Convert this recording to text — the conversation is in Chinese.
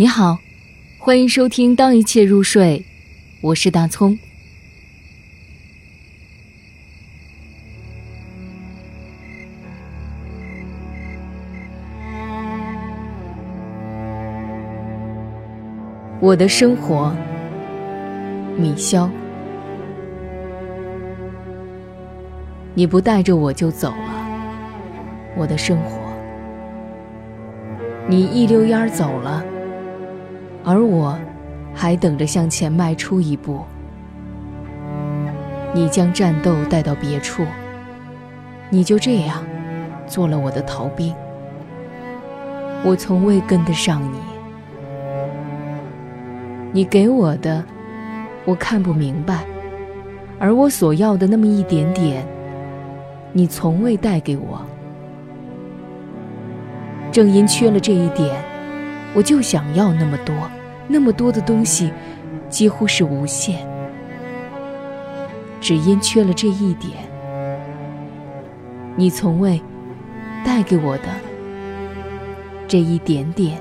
你好，欢迎收听《当一切入睡》，我是大葱。我的生活，米肖，你不带着我就走了，我的生活，你一溜烟儿走了。而我，还等着向前迈出一步。你将战斗带到别处，你就这样做了我的逃兵。我从未跟得上你，你给我的，我看不明白，而我所要的那么一点点，你从未带给我。正因缺了这一点，我就想要那么多。那么多的东西，几乎是无限。只因缺了这一点，你从未带给我的这一点点。